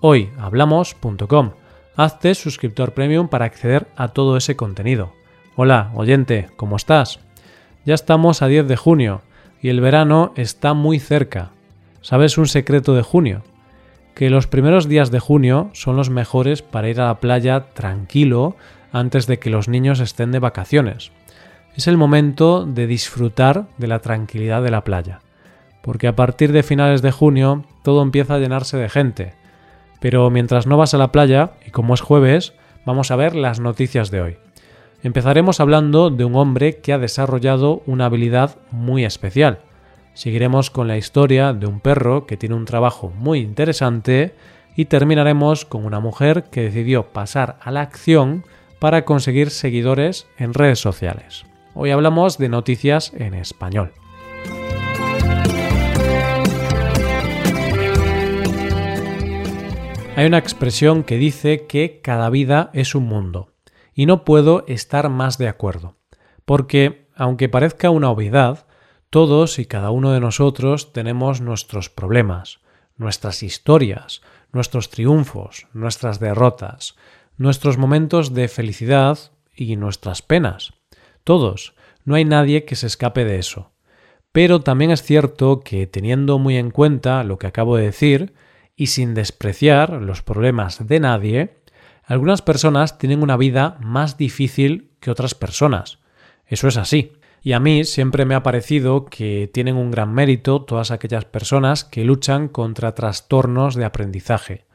hoyhablamos.com. Hazte suscriptor premium para acceder a todo ese contenido. Hola, oyente, ¿cómo estás? Ya estamos a 10 de junio y el verano está muy cerca. ¿Sabes un secreto de junio? Que los primeros días de junio son los mejores para ir a la playa tranquilo antes de que los niños estén de vacaciones. Es el momento de disfrutar de la tranquilidad de la playa, porque a partir de finales de junio todo empieza a llenarse de gente, pero mientras no vas a la playa, y como es jueves, vamos a ver las noticias de hoy. Empezaremos hablando de un hombre que ha desarrollado una habilidad muy especial. Seguiremos con la historia de un perro que tiene un trabajo muy interesante y terminaremos con una mujer que decidió pasar a la acción para conseguir seguidores en redes sociales. Hoy hablamos de noticias en español. Hay una expresión que dice que cada vida es un mundo, y no puedo estar más de acuerdo, porque, aunque parezca una obviedad, todos y cada uno de nosotros tenemos nuestros problemas, nuestras historias, nuestros triunfos, nuestras derrotas, nuestros momentos de felicidad y nuestras penas. Todos, no hay nadie que se escape de eso. Pero también es cierto que, teniendo muy en cuenta lo que acabo de decir, y sin despreciar los problemas de nadie, algunas personas tienen una vida más difícil que otras personas. Eso es así. Y a mí siempre me ha parecido que tienen un gran mérito todas aquellas personas que luchan contra trastornos de aprendizaje,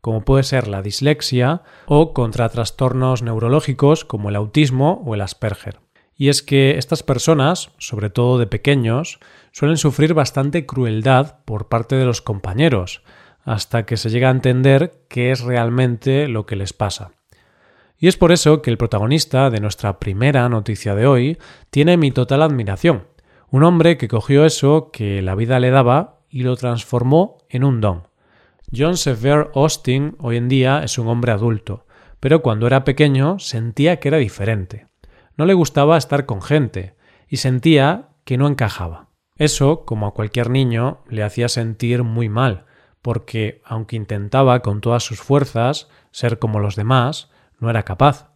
como puede ser la dislexia o contra trastornos neurológicos como el autismo o el Asperger. Y es que estas personas, sobre todo de pequeños, suelen sufrir bastante crueldad por parte de los compañeros, hasta que se llega a entender qué es realmente lo que les pasa. Y es por eso que el protagonista de nuestra primera noticia de hoy tiene mi total admiración. Un hombre que cogió eso que la vida le daba y lo transformó en un don. John Sever Austin hoy en día es un hombre adulto, pero cuando era pequeño sentía que era diferente. No le gustaba estar con gente y sentía que no encajaba. Eso, como a cualquier niño, le hacía sentir muy mal, porque, aunque intentaba con todas sus fuerzas ser como los demás, no era capaz.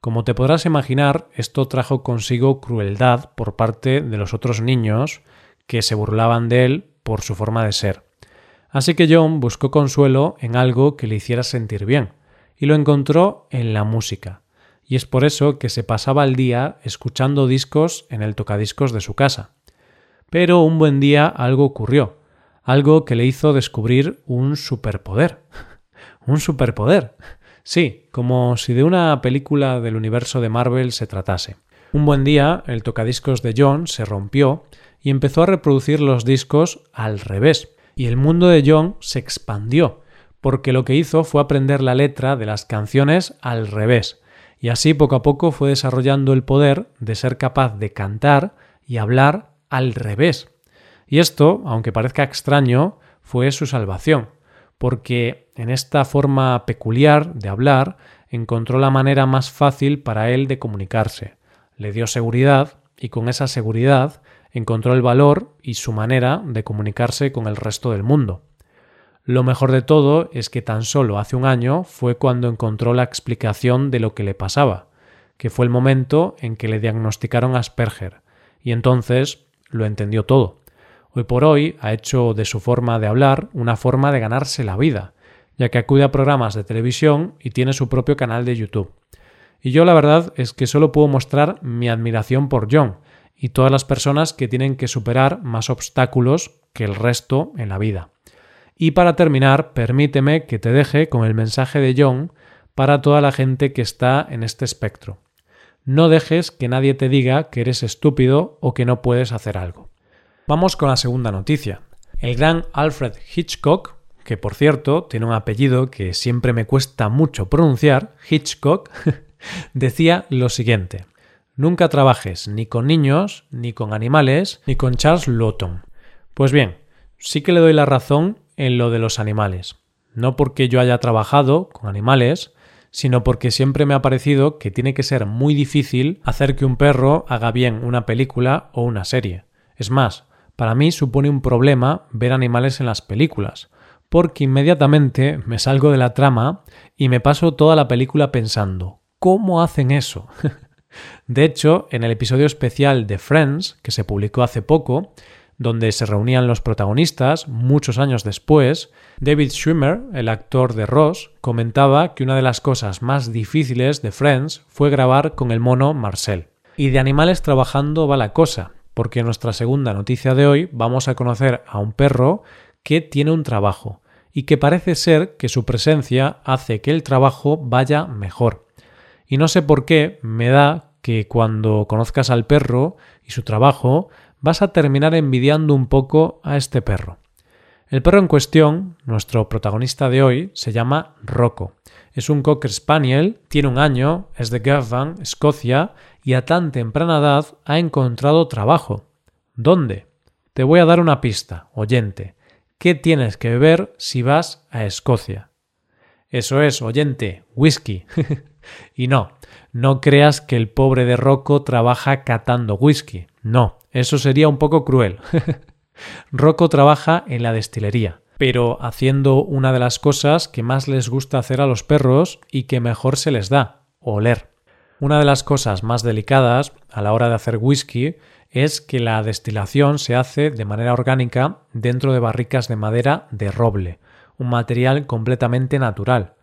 Como te podrás imaginar, esto trajo consigo crueldad por parte de los otros niños que se burlaban de él por su forma de ser. Así que John buscó consuelo en algo que le hiciera sentir bien, y lo encontró en la música. Y es por eso que se pasaba el día escuchando discos en el tocadiscos de su casa. Pero un buen día algo ocurrió algo que le hizo descubrir un superpoder. un superpoder. Sí, como si de una película del universo de Marvel se tratase. Un buen día, el tocadiscos de John se rompió y empezó a reproducir los discos al revés. Y el mundo de John se expandió, porque lo que hizo fue aprender la letra de las canciones al revés. Y así poco a poco fue desarrollando el poder de ser capaz de cantar y hablar al revés. Y esto, aunque parezca extraño, fue su salvación, porque en esta forma peculiar de hablar encontró la manera más fácil para él de comunicarse, le dio seguridad y con esa seguridad encontró el valor y su manera de comunicarse con el resto del mundo. Lo mejor de todo es que tan solo hace un año fue cuando encontró la explicación de lo que le pasaba, que fue el momento en que le diagnosticaron Asperger, y entonces lo entendió todo. Hoy por hoy ha hecho de su forma de hablar una forma de ganarse la vida, ya que acude a programas de televisión y tiene su propio canal de YouTube. Y yo la verdad es que solo puedo mostrar mi admiración por John y todas las personas que tienen que superar más obstáculos que el resto en la vida. Y para terminar, permíteme que te deje con el mensaje de John para toda la gente que está en este espectro. No dejes que nadie te diga que eres estúpido o que no puedes hacer algo. Vamos con la segunda noticia. El gran Alfred Hitchcock, que por cierto tiene un apellido que siempre me cuesta mucho pronunciar, Hitchcock, decía lo siguiente. Nunca trabajes ni con niños, ni con animales, ni con Charles Lawton. Pues bien, sí que le doy la razón en lo de los animales. No porque yo haya trabajado con animales, sino porque siempre me ha parecido que tiene que ser muy difícil hacer que un perro haga bien una película o una serie. Es más, para mí supone un problema ver animales en las películas, porque inmediatamente me salgo de la trama y me paso toda la película pensando ¿cómo hacen eso? De hecho, en el episodio especial de Friends, que se publicó hace poco, donde se reunían los protagonistas, muchos años después, David Schwimmer, el actor de Ross, comentaba que una de las cosas más difíciles de Friends fue grabar con el mono Marcel. Y de animales trabajando va la cosa, porque en nuestra segunda noticia de hoy vamos a conocer a un perro que tiene un trabajo y que parece ser que su presencia hace que el trabajo vaya mejor. Y no sé por qué me da que cuando conozcas al perro y su trabajo vas a terminar envidiando un poco a este perro. El perro en cuestión, nuestro protagonista de hoy, se llama Rocco. Es un Cocker Spaniel, tiene un año, es de Girvan, Escocia, y a tan temprana edad ha encontrado trabajo. ¿Dónde? Te voy a dar una pista, oyente. ¿Qué tienes que beber si vas a Escocia? Eso es, oyente, whisky. y no, no creas que el pobre de Rocco trabaja catando whisky. No, eso sería un poco cruel. Rocco trabaja en la destilería, pero haciendo una de las cosas que más les gusta hacer a los perros y que mejor se les da, oler. Una de las cosas más delicadas a la hora de hacer whisky es que la destilación se hace de manera orgánica dentro de barricas de madera de roble, un material completamente natural.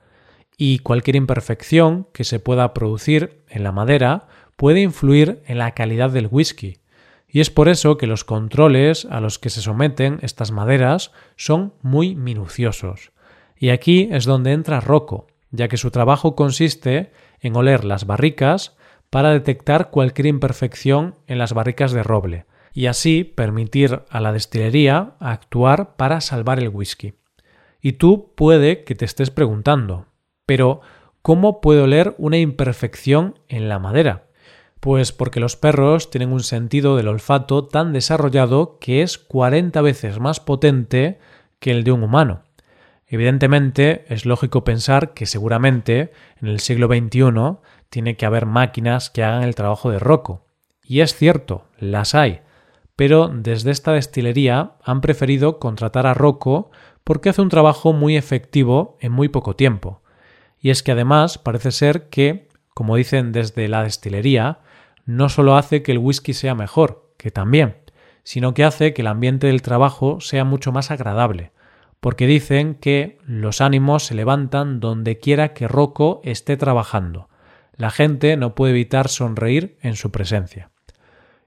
Y cualquier imperfección que se pueda producir en la madera puede influir en la calidad del whisky, y es por eso que los controles a los que se someten estas maderas son muy minuciosos. Y aquí es donde entra Rocco, ya que su trabajo consiste en oler las barricas para detectar cualquier imperfección en las barricas de roble, y así permitir a la destilería actuar para salvar el whisky. Y tú puede que te estés preguntando, pero ¿cómo puede oler una imperfección en la madera? Pues porque los perros tienen un sentido del olfato tan desarrollado que es 40 veces más potente que el de un humano. Evidentemente, es lógico pensar que seguramente en el siglo XXI tiene que haber máquinas que hagan el trabajo de Rocco. Y es cierto, las hay. Pero desde esta destilería han preferido contratar a Rocco porque hace un trabajo muy efectivo en muy poco tiempo. Y es que además parece ser que, como dicen desde la destilería, no solo hace que el whisky sea mejor, que también, sino que hace que el ambiente del trabajo sea mucho más agradable, porque dicen que los ánimos se levantan donde quiera que Rocco esté trabajando. La gente no puede evitar sonreír en su presencia.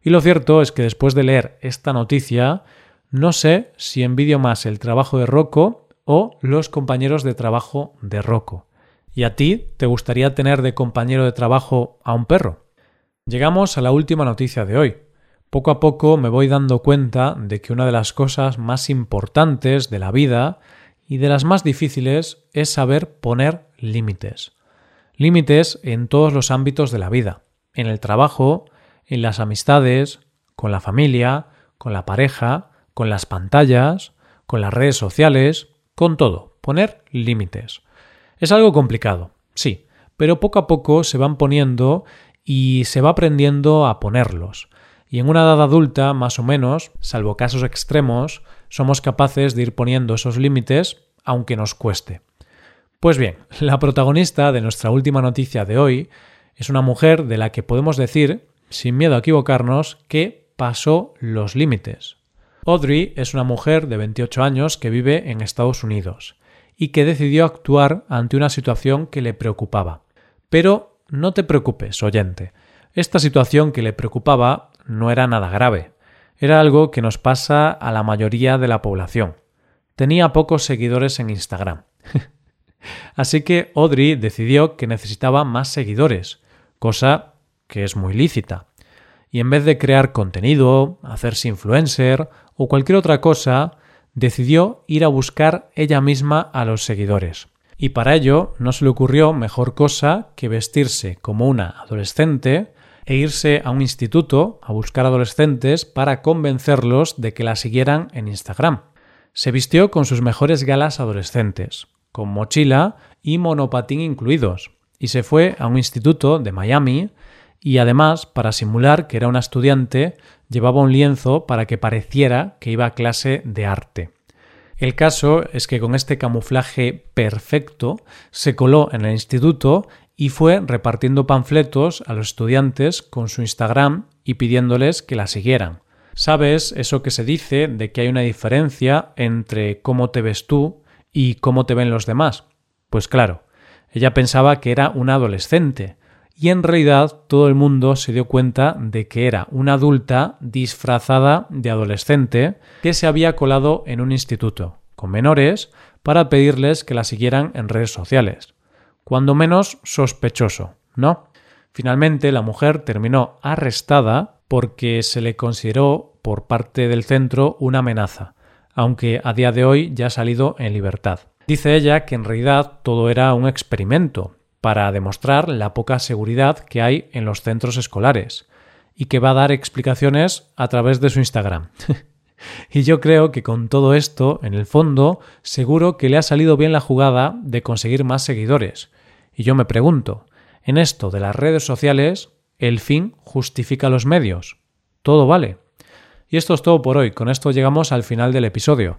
Y lo cierto es que después de leer esta noticia, no sé si envidio más el trabajo de Rocco o los compañeros de trabajo de Rocco. ¿Y a ti te gustaría tener de compañero de trabajo a un perro? Llegamos a la última noticia de hoy. Poco a poco me voy dando cuenta de que una de las cosas más importantes de la vida y de las más difíciles es saber poner límites. Límites en todos los ámbitos de la vida, en el trabajo, en las amistades, con la familia, con la pareja, con las pantallas, con las redes sociales, con todo. Poner límites. Es algo complicado, sí, pero poco a poco se van poniendo y se va aprendiendo a ponerlos. Y en una edad adulta, más o menos, salvo casos extremos, somos capaces de ir poniendo esos límites, aunque nos cueste. Pues bien, la protagonista de nuestra última noticia de hoy es una mujer de la que podemos decir, sin miedo a equivocarnos, que pasó los límites. Audrey es una mujer de 28 años que vive en Estados Unidos y que decidió actuar ante una situación que le preocupaba. Pero no te preocupes, oyente. Esta situación que le preocupaba no era nada grave. Era algo que nos pasa a la mayoría de la población. Tenía pocos seguidores en Instagram. Así que Audrey decidió que necesitaba más seguidores, cosa que es muy lícita. Y en vez de crear contenido, hacerse influencer o cualquier otra cosa, decidió ir a buscar ella misma a los seguidores. Y para ello no se le ocurrió mejor cosa que vestirse como una adolescente e irse a un instituto a buscar adolescentes para convencerlos de que la siguieran en Instagram. Se vistió con sus mejores galas adolescentes, con mochila y monopatín incluidos, y se fue a un instituto de Miami y además, para simular que era una estudiante, llevaba un lienzo para que pareciera que iba a clase de arte. El caso es que con este camuflaje perfecto se coló en el instituto y fue repartiendo panfletos a los estudiantes con su Instagram y pidiéndoles que la siguieran. ¿Sabes eso que se dice de que hay una diferencia entre cómo te ves tú y cómo te ven los demás? Pues claro, ella pensaba que era una adolescente, y en realidad todo el mundo se dio cuenta de que era una adulta disfrazada de adolescente que se había colado en un instituto con menores para pedirles que la siguieran en redes sociales. Cuando menos sospechoso, ¿no? Finalmente la mujer terminó arrestada porque se le consideró por parte del centro una amenaza, aunque a día de hoy ya ha salido en libertad. Dice ella que en realidad todo era un experimento, para demostrar la poca seguridad que hay en los centros escolares y que va a dar explicaciones a través de su Instagram. y yo creo que con todo esto, en el fondo, seguro que le ha salido bien la jugada de conseguir más seguidores. Y yo me pregunto, en esto de las redes sociales, ¿el fin justifica los medios? Todo vale. Y esto es todo por hoy. Con esto llegamos al final del episodio.